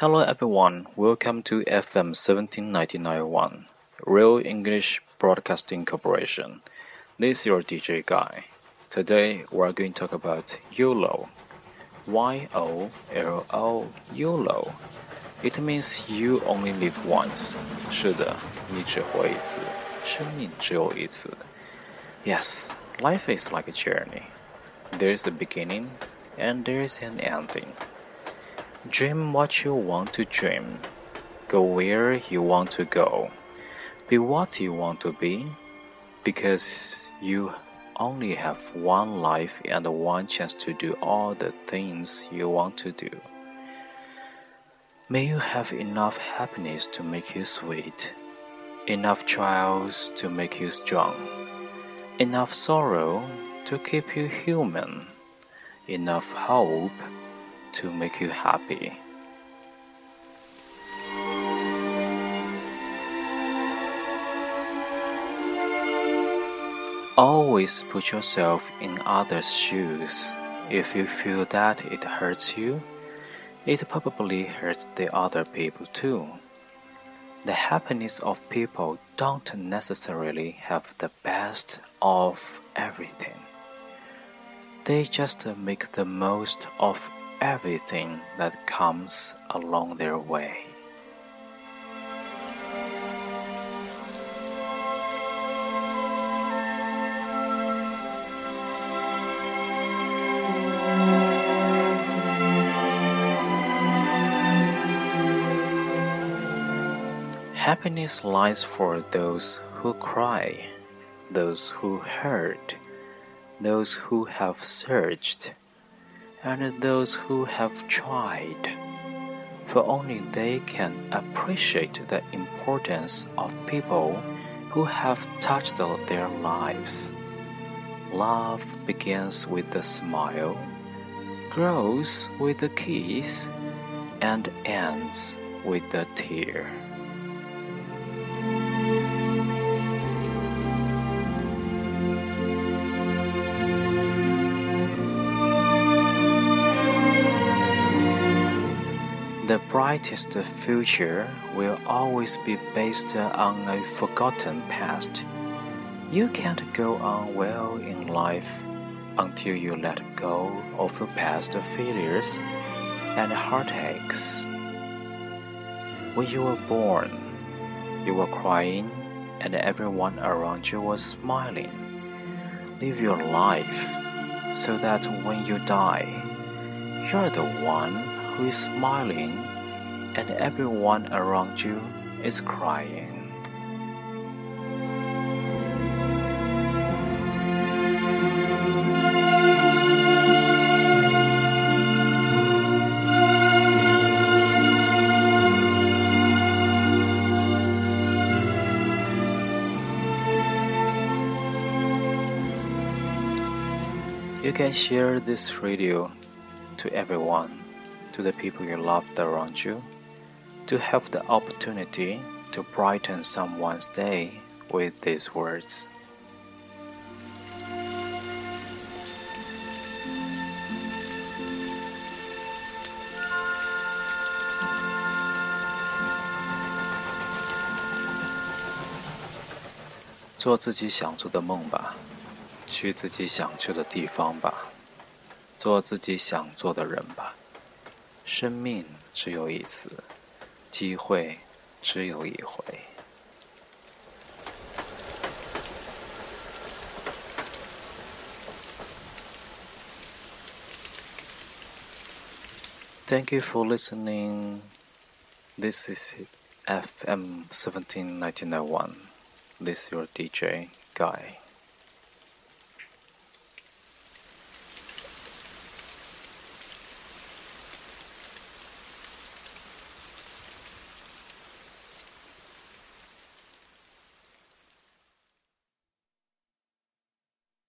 Hello everyone, welcome to FM 17991, Real English Broadcasting Corporation. This is your DJ Guy. Today we're going to talk about YOLO. Y O L O YOLO. It means you only live once. 是的，你只活一次，生命只有一次。Yes, life is like a journey. There's a beginning and there's an ending. Dream what you want to dream. Go where you want to go. Be what you want to be. Because you only have one life and one chance to do all the things you want to do. May you have enough happiness to make you sweet, enough trials to make you strong, enough sorrow to keep you human, enough hope to make you happy. Always put yourself in others' shoes. If you feel that it hurts you, it probably hurts the other people too. The happiness of people don't necessarily have the best of everything. They just make the most of everything that comes along their way. Happiness lies for those who cry, those who hurt, those who have searched and those who have tried, for only they can appreciate the importance of people who have touched their lives. Love begins with a smile, grows with a kiss, and ends with a tear. Brightest future will always be based on a forgotten past. You can't go on well in life until you let go of past failures and heartaches. When you were born, you were crying and everyone around you was smiling. Live your life so that when you die, you're the one who is smiling and everyone around you is crying. You can share this radio to everyone to the people you love around you, to have the opportunity to brighten someone's day with these words. “做自己想做的梦吧，去自己想去的地方吧，做自己想做的人吧。”生命只有一次， 机会只有一回。Thank you for listening. This is FM 17991. This is your DJ Guy.